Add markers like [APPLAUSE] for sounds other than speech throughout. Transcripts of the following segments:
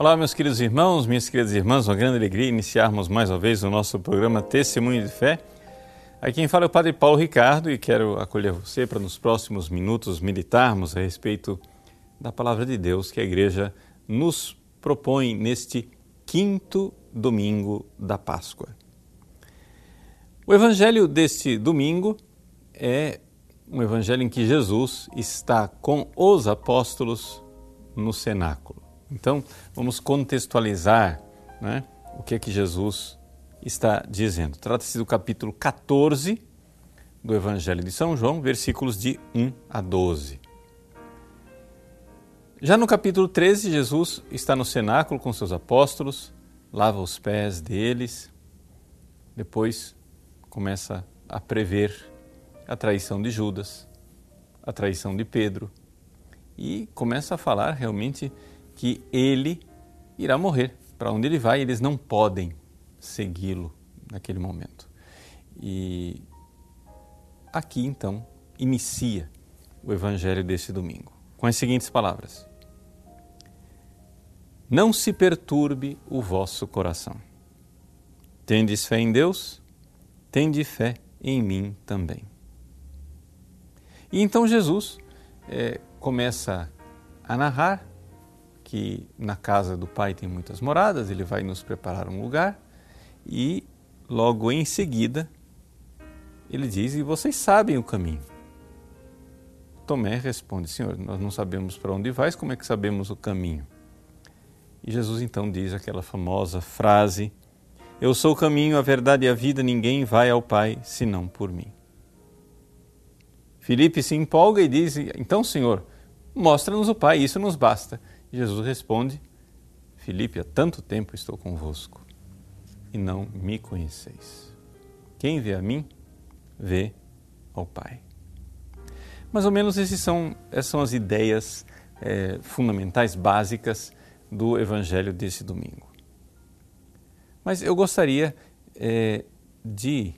Olá, meus queridos irmãos, minhas queridas irmãs, uma grande alegria iniciarmos mais uma vez o nosso programa Testemunho de Fé. Aqui quem fala é o Padre Paulo Ricardo e quero acolher você para nos próximos minutos meditarmos a respeito da palavra de Deus que a igreja nos propõe neste quinto domingo da Páscoa. O evangelho deste domingo é um evangelho em que Jesus está com os apóstolos no cenáculo. Então, vamos contextualizar né, o que é que Jesus está dizendo. Trata-se do capítulo 14 do Evangelho de São João, versículos de 1 a 12. Já no capítulo 13, Jesus está no cenáculo com seus apóstolos, lava os pés deles, depois começa a prever a traição de Judas, a traição de Pedro, e começa a falar realmente que ele irá morrer. Para onde ele vai, eles não podem segui-lo naquele momento. E aqui então inicia o evangelho desse domingo com as seguintes palavras: Não se perturbe o vosso coração. Tendes fé em Deus? Tende fé em mim também. E então Jesus é, começa a narrar que na casa do Pai tem muitas moradas, ele vai nos preparar um lugar e logo em seguida ele diz: E vocês sabem o caminho. Tomé responde: Senhor, nós não sabemos para onde vais, como é que sabemos o caminho? E Jesus então diz aquela famosa frase: Eu sou o caminho, a verdade e a vida, ninguém vai ao Pai senão por mim. Filipe se empolga e diz: Então, Senhor, mostra-nos o Pai, isso nos basta. Jesus responde: Filipe, há tanto tempo estou convosco e não me conheceis. Quem vê a mim, vê ao Pai. Mais ou menos são, essas são as ideias é, fundamentais, básicas do Evangelho desse domingo. Mas eu gostaria é, de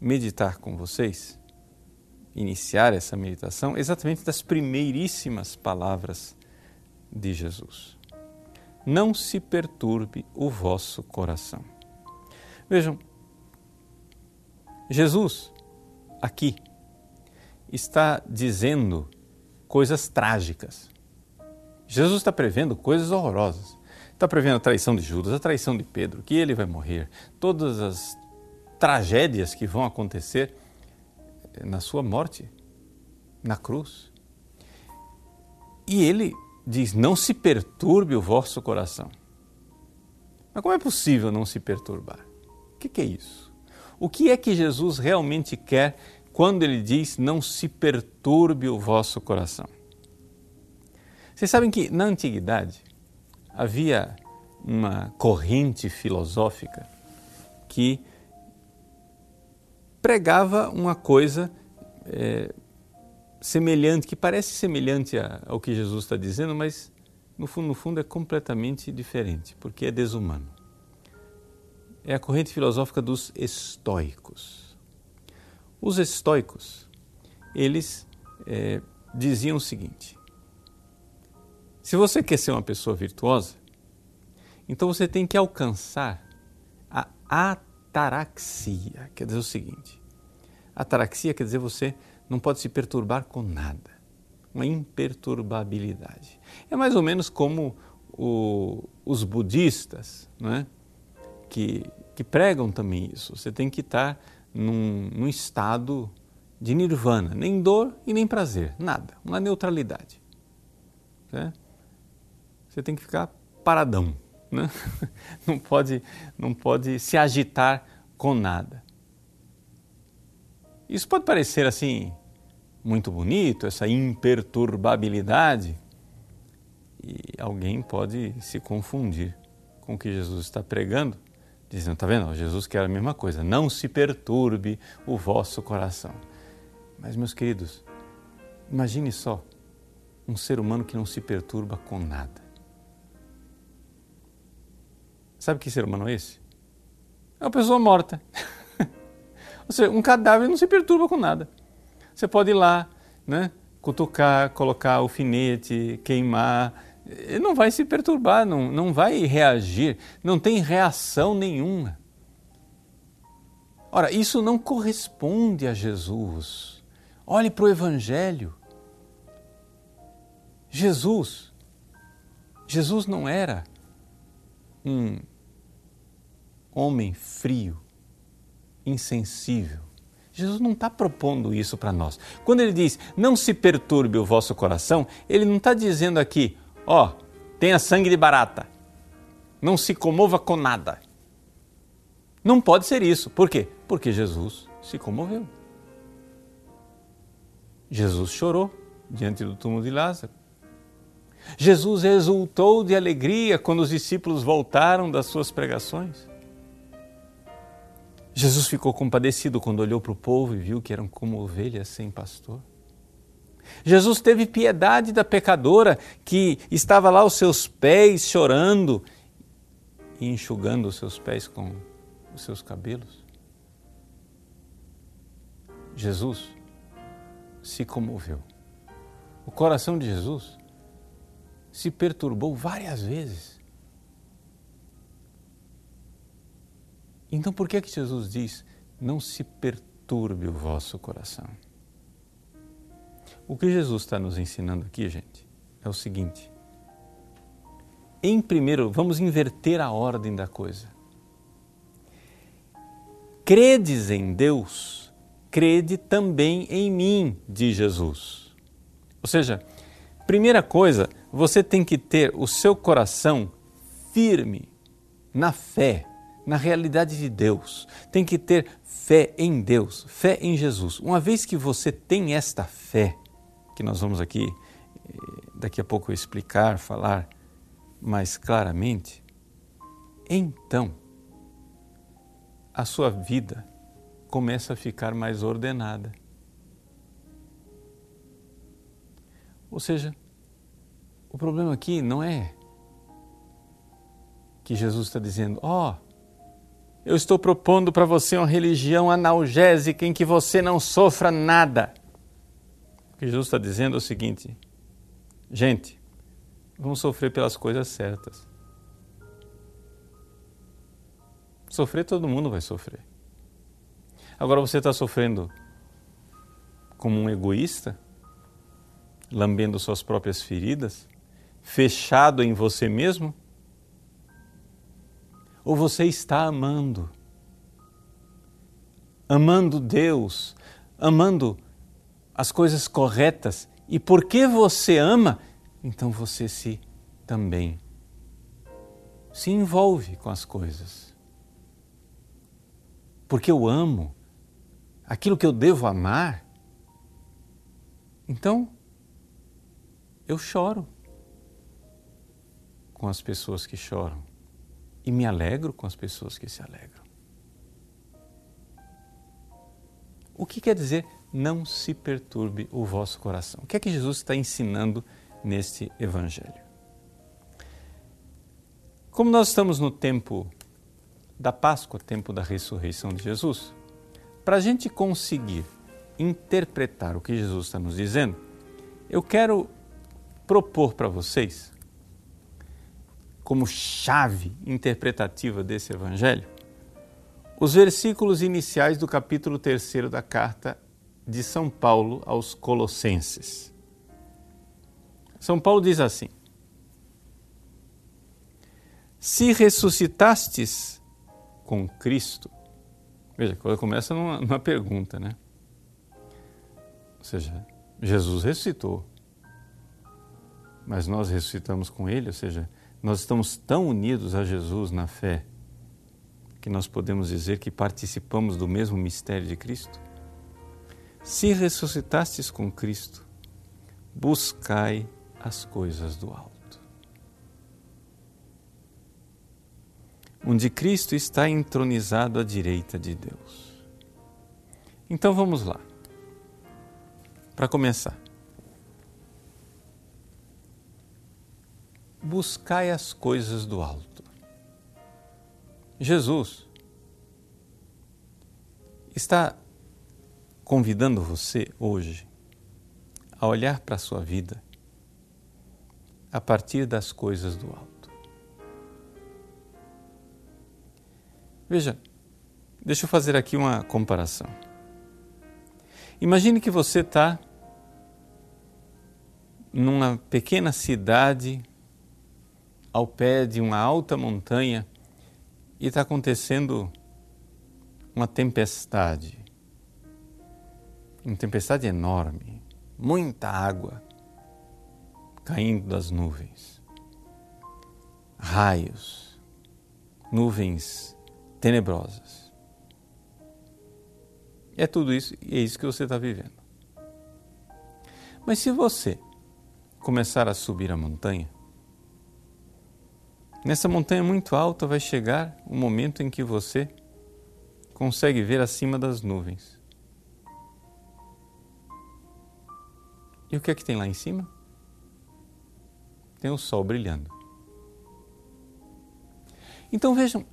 meditar com vocês, iniciar essa meditação, exatamente das primeiríssimas palavras de Jesus. Não se perturbe o vosso coração. Vejam, Jesus aqui está dizendo coisas trágicas. Jesus está prevendo coisas horrorosas. Está prevendo a traição de Judas, a traição de Pedro, que ele vai morrer, todas as tragédias que vão acontecer na sua morte, na cruz. E ele diz: Não se perturbe o vosso coração. Mas como é possível não se perturbar? O que é isso? O que é que Jesus realmente quer quando ele diz: Não se perturbe o vosso coração? Vocês sabem que na antiguidade havia uma corrente filosófica que pregava uma coisa é, semelhante, que parece semelhante ao que Jesus está dizendo, mas no fundo, no fundo é completamente diferente, porque é desumano. É a corrente filosófica dos estoicos. Os estoicos, eles é, diziam o seguinte: se você quer ser uma pessoa virtuosa, então você tem que alcançar a ataraxia, quer dizer o seguinte: ataraxia quer dizer você não pode se perturbar com nada. Uma imperturbabilidade. É mais ou menos como o, os budistas, não é? que, que pregam também isso. Você tem que estar num, num estado de nirvana, nem dor e nem prazer, nada, uma neutralidade. Né? Você tem que ficar paradão, né? [LAUGHS] não, pode, não pode se agitar com nada. Isso pode parecer assim muito bonito, essa imperturbabilidade, e alguém pode se confundir com o que Jesus está pregando, dizendo: está vendo? Jesus quer a mesma coisa, não se perturbe o vosso coração. Mas, meus queridos, imagine só um ser humano que não se perturba com nada. Sabe que ser humano é esse? É uma pessoa morta. [LAUGHS] Ou seja, um cadáver não se perturba com nada. Você pode ir lá, né, cutucar, colocar alfinete, queimar, ele não vai se perturbar, não, não vai reagir, não tem reação nenhuma. Ora, isso não corresponde a Jesus. Olhe para o Evangelho. Jesus, Jesus não era um homem frio, insensível. Jesus não está propondo isso para nós. Quando ele diz não se perturbe o vosso coração, ele não está dizendo aqui, ó, oh, tenha sangue de barata, não se comova com nada. Não pode ser isso. Por quê? Porque Jesus se comoveu. Jesus chorou diante do túmulo de Lázaro. Jesus exultou de alegria quando os discípulos voltaram das suas pregações. Jesus ficou compadecido quando olhou para o povo e viu que eram como ovelhas sem pastor. Jesus teve piedade da pecadora que estava lá aos seus pés chorando e enxugando os seus pés com os seus cabelos. Jesus se comoveu. O coração de Jesus se perturbou várias vezes. Então por que que Jesus diz: "Não se perturbe o vosso coração"? O que Jesus está nos ensinando aqui, gente, é o seguinte: em primeiro, vamos inverter a ordem da coisa. Credes em Deus, crede também em mim, diz Jesus. Ou seja, primeira coisa, você tem que ter o seu coração firme na fé, na realidade de Deus. Tem que ter fé em Deus, fé em Jesus. Uma vez que você tem esta fé, que nós vamos aqui eh, daqui a pouco explicar, falar mais claramente, então a sua vida começa a ficar mais ordenada. Ou seja, o problema aqui não é que Jesus está dizendo, ó, oh, eu estou propondo para você uma religião analgésica em que você não sofra nada. O que Jesus está dizendo é o seguinte: gente, vamos sofrer pelas coisas certas. Sofrer, todo mundo vai sofrer. Agora você está sofrendo como um egoísta, lambendo suas próprias feridas? fechado em você mesmo? Ou você está amando? Amando Deus, amando as coisas corretas, e porque você ama, então você se também se envolve com as coisas. Porque eu amo aquilo que eu devo amar, então eu choro com as pessoas que choram e me alegro com as pessoas que se alegram. O que quer dizer não se perturbe o vosso coração? O que é que Jesus está ensinando neste Evangelho? Como nós estamos no tempo da Páscoa, tempo da ressurreição de Jesus, para a gente conseguir interpretar o que Jesus está nos dizendo, eu quero propor para vocês como chave interpretativa desse evangelho os versículos iniciais do capítulo 3 da carta de São Paulo aos Colossenses. São Paulo diz assim: Se ressuscitastes com Cristo, veja, começa numa, numa pergunta, né? Ou seja, Jesus ressuscitou, mas nós ressuscitamos com Ele, ou seja, nós estamos tão unidos a Jesus na fé que nós podemos dizer que participamos do mesmo mistério de Cristo? Se ressuscitastes com Cristo, buscai as coisas do alto. Onde Cristo está entronizado à direita de Deus. Então vamos lá. Para começar, buscai as coisas do alto. Jesus está convidando você hoje a olhar para a sua vida, a partir das coisas do alto. Veja, deixa eu fazer aqui uma comparação. Imagine que você está numa pequena cidade ao pé de uma alta montanha e está acontecendo uma tempestade. Uma tempestade enorme, muita água caindo das nuvens, raios, nuvens tenebrosas. É tudo isso e é isso que você está vivendo. Mas se você começar a subir a montanha, nessa montanha muito alta vai chegar o momento em que você consegue ver acima das nuvens. E o que é que tem lá em cima? Tem o sol brilhando. Então vejam,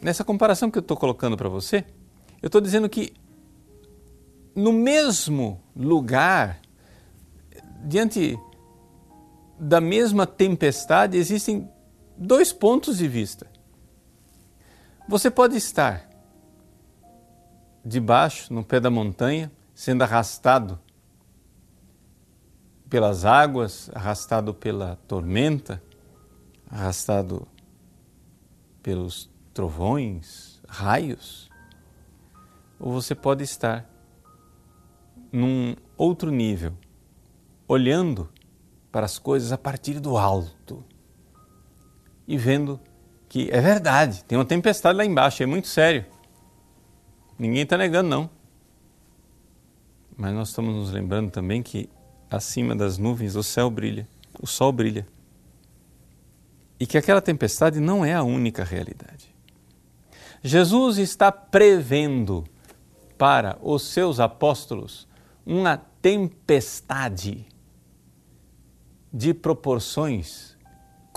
nessa comparação que eu estou colocando para você, eu estou dizendo que no mesmo lugar, diante da mesma tempestade, existem dois pontos de vista. Você pode estar debaixo, no pé da montanha, sendo arrastado pelas águas, arrastado pela tormenta, arrastado pelos trovões, raios, ou você pode estar num outro nível, olhando para as coisas a partir do alto e vendo que é verdade, tem uma tempestade lá embaixo, é muito sério. Ninguém está negando, não. Mas nós estamos nos lembrando também que acima das nuvens o céu brilha, o sol brilha. E que aquela tempestade não é a única realidade. Jesus está prevendo para os seus apóstolos uma tempestade de proporções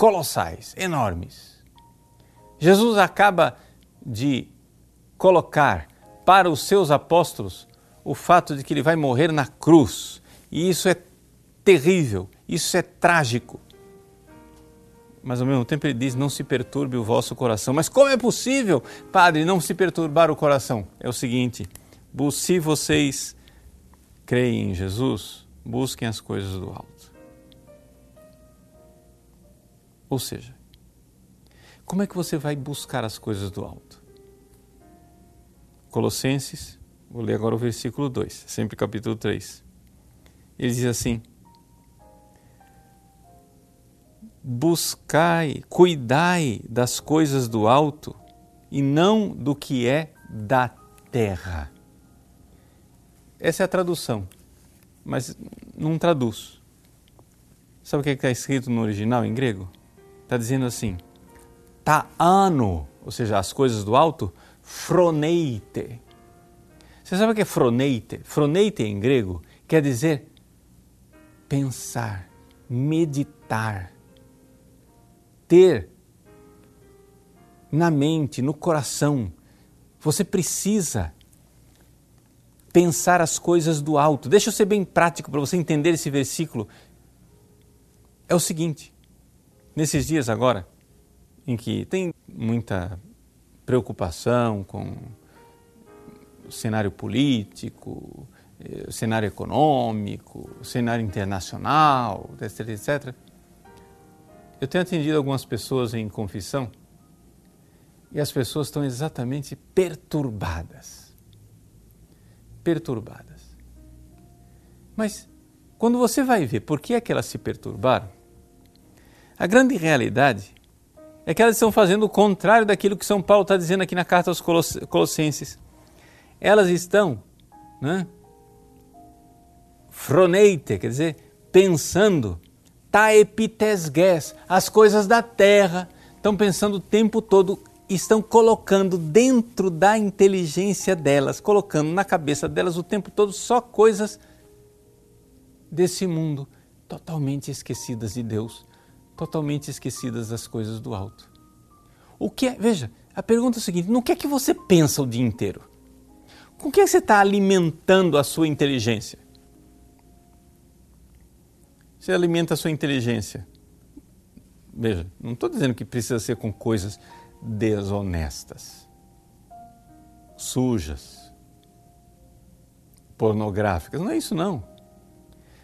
colossais, enormes. Jesus acaba de colocar para os seus apóstolos o fato de que ele vai morrer na cruz. E isso é terrível, isso é trágico. Mas ao mesmo tempo ele diz: não se perturbe o vosso coração. Mas como é possível, Padre, não se perturbar o coração? É o seguinte: se vocês creem em Jesus, busquem as coisas do alto. Ou seja, como é que você vai buscar as coisas do alto? Colossenses, vou ler agora o versículo 2, sempre capítulo 3. Ele diz assim: Buscai, cuidai das coisas do alto e não do que é da terra. Essa é a tradução, mas não traduz. Sabe o que é está escrito no original em grego? Está dizendo assim: ano, ou seja, as coisas do alto, froneite. Você sabe o que é froneite? Froneite em grego quer dizer pensar, meditar, ter na mente, no coração. Você precisa pensar as coisas do alto. Deixa eu ser bem prático para você entender esse versículo. É o seguinte: nesses dias agora, em que tem muita preocupação com o cenário político, eh, o cenário econômico, o cenário internacional, etc, etc. Eu tenho atendido algumas pessoas em confissão e as pessoas estão exatamente perturbadas. Perturbadas. Mas quando você vai ver por que é que elas se perturbaram, a grande realidade é que elas estão fazendo o contrário daquilo que São Paulo está dizendo aqui na carta aos Colossenses. Elas estão né, froneite, quer dizer, pensando, taepitesges, as coisas da terra, estão pensando o tempo todo, estão colocando dentro da inteligência delas, colocando na cabeça delas o tempo todo só coisas desse mundo, totalmente esquecidas de Deus, totalmente esquecidas das coisas do alto. O que é, veja, a pergunta é a seguinte: no que é que você pensa o dia inteiro? Com que, é que você está alimentando a sua inteligência? Você alimenta a sua inteligência Veja, não estou dizendo que precisa ser com coisas desonestas, sujas, pornográficas. Não é isso, não.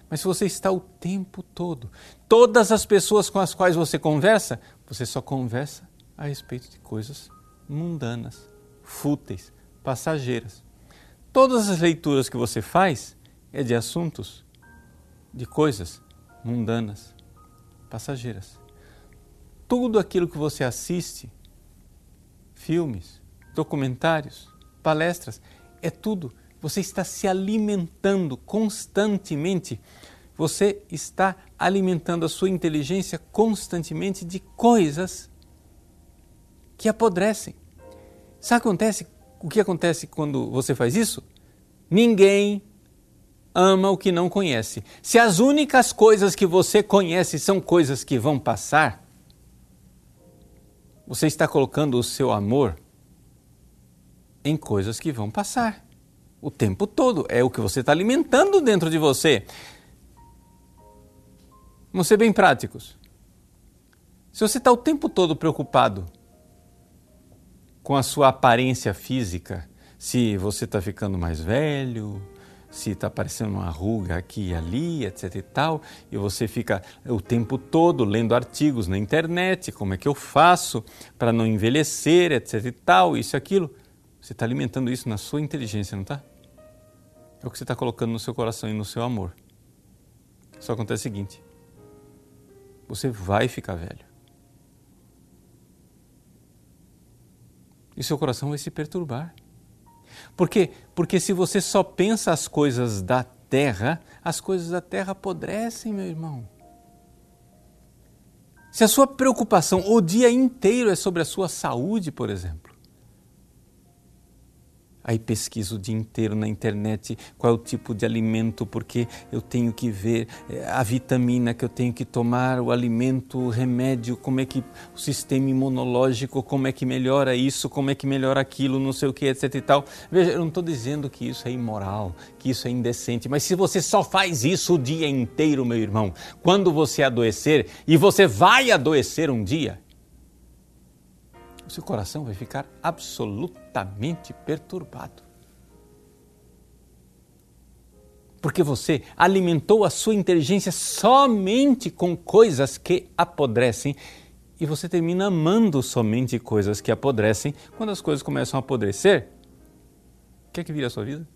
Mas se você está o tempo todo, todas as pessoas com as quais você conversa, você só conversa a respeito de coisas mundanas, fúteis, passageiras. Todas as leituras que você faz é de assuntos, de coisas mundanas, passageiras. Tudo aquilo que você assiste, filmes, documentários, palestras, é tudo. Você está se alimentando constantemente. Você está alimentando a sua inteligência constantemente de coisas que apodrecem. Sabe acontece? O que acontece quando você faz isso? Ninguém ama o que não conhece. Se as únicas coisas que você conhece são coisas que vão passar, você está colocando o seu amor em coisas que vão passar o tempo todo. É o que você está alimentando dentro de você. Vamos ser bem práticos. Se você está o tempo todo preocupado com a sua aparência física, se você está ficando mais velho, se está aparecendo uma ruga aqui e ali, etc e tal, e você fica o tempo todo lendo artigos na internet, como é que eu faço para não envelhecer, etc e tal, isso e aquilo. Você está alimentando isso na sua inteligência, não está? É o que você está colocando no seu coração e no seu amor. Só acontece o seguinte: você vai ficar velho. E seu coração vai se perturbar. Por quê? Porque se você só pensa as coisas da terra, as coisas da terra apodrecem, meu irmão. Se a sua preocupação o dia inteiro é sobre a sua saúde, por exemplo, Aí pesquiso o dia inteiro na internet qual é o tipo de alimento, porque eu tenho que ver eh, a vitamina que eu tenho que tomar, o alimento, o remédio, como é que o sistema imunológico, como é que melhora isso, como é que melhora aquilo, não sei o que, etc e tal. Veja, eu não estou dizendo que isso é imoral, que isso é indecente, mas se você só faz isso o dia inteiro, meu irmão, quando você adoecer, e você vai adoecer um dia, o seu coração vai ficar absolutamente perturbado. Porque você alimentou a sua inteligência somente com coisas que apodrecem e você termina amando somente coisas que apodrecem. Quando as coisas começam a apodrecer, o que é que vira a sua vida?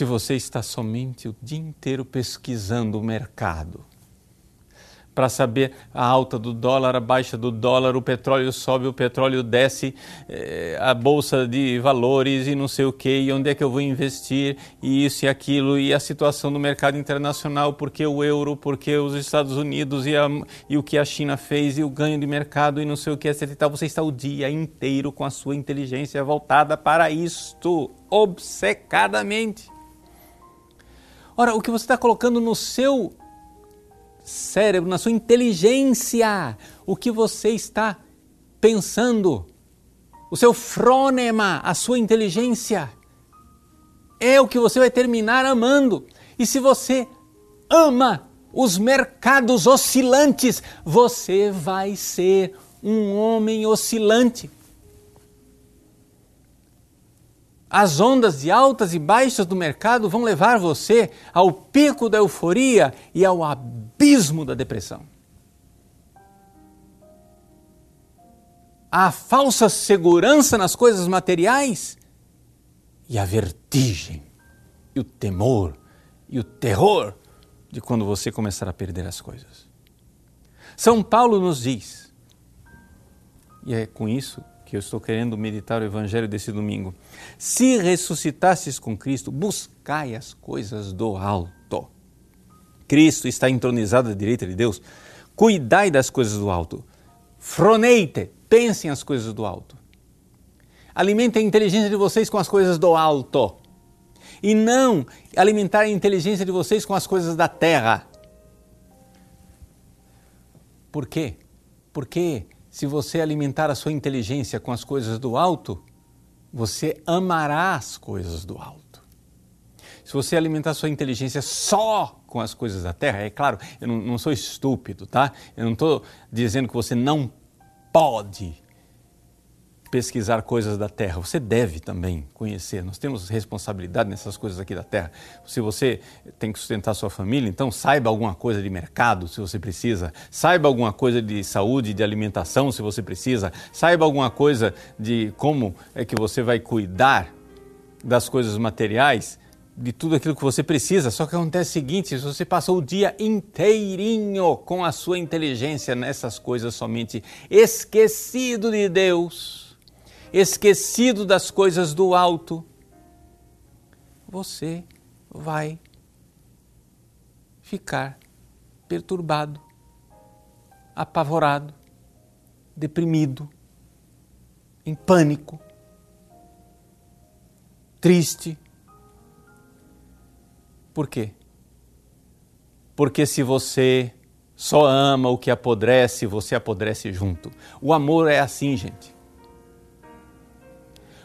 Se você está somente o dia inteiro pesquisando o mercado para saber a alta do dólar, a baixa do dólar, o petróleo sobe, o petróleo desce, eh, a bolsa de valores e não sei o que, e onde é que eu vou investir, e isso e aquilo, e a situação do mercado internacional, porque o euro, porque os Estados Unidos e, a, e o que a China fez, e o ganho de mercado, e não sei o que, etc. Tal. Você está o dia inteiro com a sua inteligência voltada para isto, obcecadamente. Ora, o que você está colocando no seu cérebro, na sua inteligência, o que você está pensando, o seu frônema, a sua inteligência, é o que você vai terminar amando. E se você ama os mercados oscilantes, você vai ser um homem oscilante. As ondas de altas e baixas do mercado vão levar você ao pico da euforia e ao abismo da depressão. A falsa segurança nas coisas materiais e a vertigem, e o temor, e o terror de quando você começar a perder as coisas. São Paulo nos diz, e é com isso que eu estou querendo meditar o Evangelho desse domingo. Se ressuscitastes com Cristo, buscai as coisas do alto. Cristo está entronizado à direita de Deus. Cuidai das coisas do alto. Froneite, pensem as coisas do alto. Alimentem a inteligência de vocês com as coisas do alto. E não alimentar a inteligência de vocês com as coisas da terra. Por quê? Porque se você alimentar a sua inteligência com as coisas do alto, você amará as coisas do alto. Se você alimentar sua inteligência só com as coisas da terra, é claro, eu não, não sou estúpido, tá? Eu não estou dizendo que você não pode pesquisar coisas da terra. Você deve também conhecer. Nós temos responsabilidade nessas coisas aqui da terra. Se você tem que sustentar sua família, então saiba alguma coisa de mercado, se você precisa. Saiba alguma coisa de saúde, de alimentação, se você precisa. Saiba alguma coisa de como é que você vai cuidar das coisas materiais, de tudo aquilo que você precisa. Só que acontece o seguinte: se você passou o dia inteirinho com a sua inteligência nessas coisas somente, esquecido de Deus, esquecido das coisas do alto, você vai ficar perturbado, apavorado, deprimido, em pânico triste. Por quê? Porque se você só ama o que apodrece, você apodrece junto. O amor é assim, gente.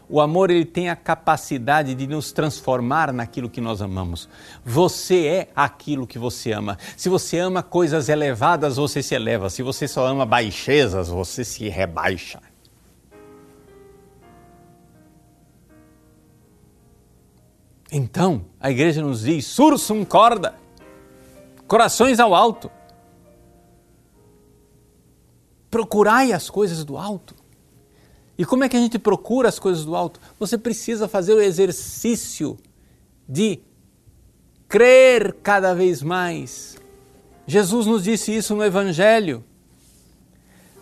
O amor ele tem a capacidade de nos transformar naquilo que nós amamos. Você é aquilo que você ama. Se você ama coisas elevadas, você se eleva. Se você só ama baixezas, você se rebaixa. Então, a igreja nos diz: sursum corda, corações ao alto. Procurai as coisas do alto. E como é que a gente procura as coisas do alto? Você precisa fazer o exercício de crer cada vez mais. Jesus nos disse isso no Evangelho.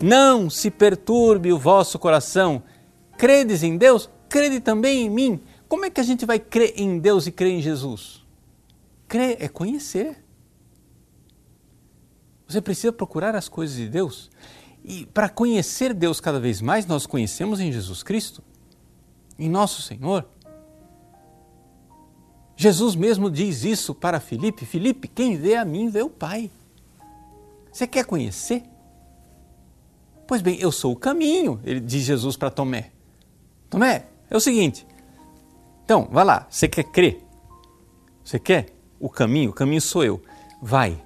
Não se perturbe o vosso coração. Credes em Deus? Crede também em mim. Como é que a gente vai crer em Deus e crer em Jesus? Crer é conhecer. Você precisa procurar as coisas de Deus. E para conhecer Deus cada vez mais, nós conhecemos em Jesus Cristo, em nosso Senhor. Jesus mesmo diz isso para Filipe: Filipe, quem vê a mim vê o Pai. Você quer conhecer? Pois bem, eu sou o caminho, ele diz Jesus para Tomé. Tomé, é o seguinte: então, vai lá, você quer crer? Você quer o caminho? O caminho sou eu. Vai,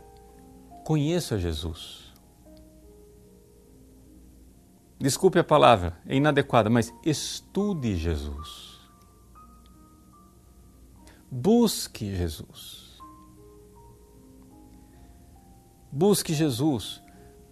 conheça Jesus. Desculpe a palavra, é inadequada, mas estude Jesus. Busque Jesus. Busque Jesus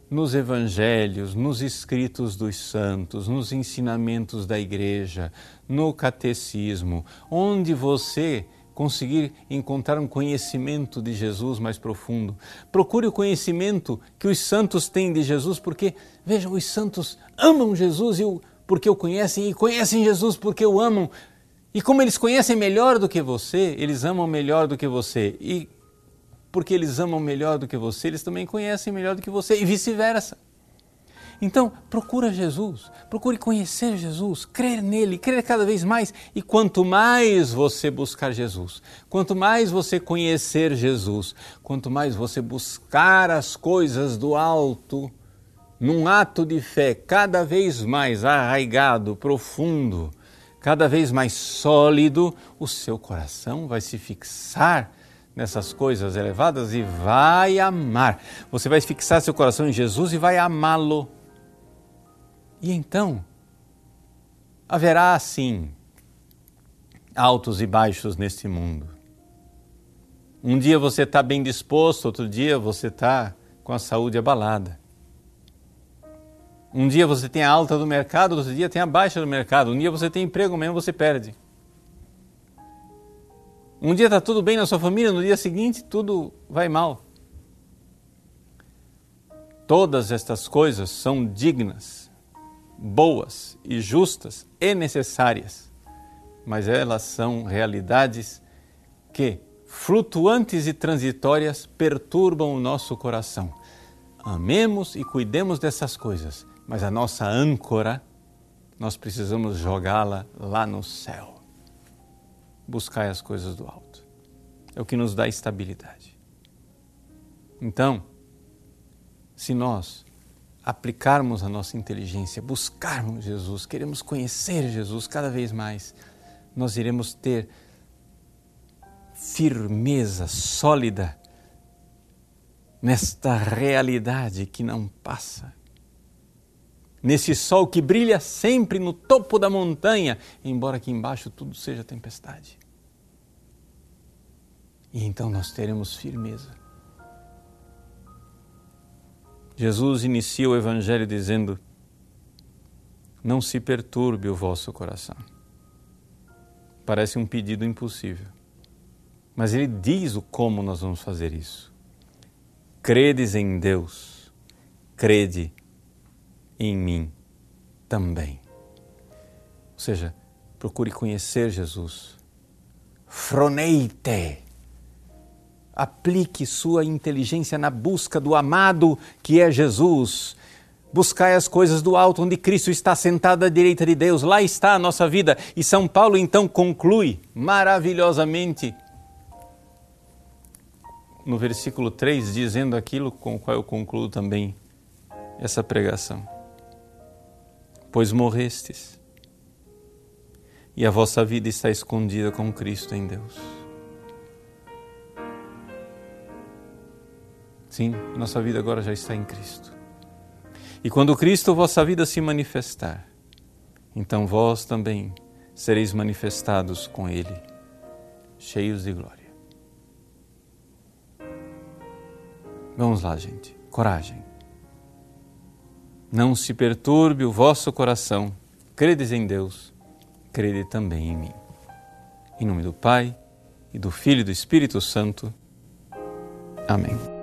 nos evangelhos, nos escritos dos santos, nos ensinamentos da igreja, no catecismo, onde você conseguir encontrar um conhecimento de Jesus mais profundo. Procure o conhecimento que os santos têm de Jesus, porque, vejam, os santos amam Jesus porque o conhecem e conhecem Jesus porque o amam. E como eles conhecem melhor do que você, eles amam melhor do que você. E porque eles amam melhor do que você, eles também conhecem melhor do que você e vice-versa. Então, procura Jesus, procure conhecer Jesus, crer nele, crer cada vez mais. E quanto mais você buscar Jesus, quanto mais você conhecer Jesus, quanto mais você buscar as coisas do alto, num ato de fé cada vez mais arraigado, profundo, cada vez mais sólido, o seu coração vai se fixar nessas coisas elevadas e vai amar. Você vai fixar seu coração em Jesus e vai amá-lo. E então, haverá sim altos e baixos neste mundo. Um dia você está bem disposto, outro dia você está com a saúde abalada. Um dia você tem a alta do mercado, outro dia tem a baixa do mercado. Um dia você tem emprego, mesmo você perde. Um dia está tudo bem na sua família, no dia seguinte tudo vai mal. Todas estas coisas são dignas, boas e justas e necessárias, mas elas são realidades que, flutuantes e transitórias, perturbam o nosso coração. Amemos e cuidemos dessas coisas, mas a nossa âncora, nós precisamos jogá-la lá no céu buscai as coisas do alto. É o que nos dá estabilidade. Então, se nós aplicarmos a nossa inteligência, buscarmos Jesus, queremos conhecer Jesus cada vez mais, nós iremos ter firmeza sólida nesta realidade que não passa. Nesse sol que brilha sempre no topo da montanha, embora aqui embaixo tudo seja tempestade. E então nós teremos firmeza. Jesus inicia o Evangelho dizendo: Não se perturbe o vosso coração. Parece um pedido impossível. Mas ele diz o como nós vamos fazer isso. Credes em Deus, crede em mim também. Ou seja, procure conhecer Jesus. Froneite. Aplique sua inteligência na busca do amado que é Jesus. Buscai as coisas do alto, onde Cristo está sentado à direita de Deus. Lá está a nossa vida. E São Paulo então conclui maravilhosamente no versículo 3, dizendo aquilo com o qual eu concluo também essa pregação. Pois morrestes, e a vossa vida está escondida com Cristo em Deus. Sim, nossa vida agora já está em Cristo. E quando Cristo, vossa vida, se manifestar, então vós também sereis manifestados com Ele, cheios de glória. Vamos lá, gente. Coragem. Não se perturbe o vosso coração. Credes em Deus, crede também em mim. Em nome do Pai, e do Filho e do Espírito Santo. Amém.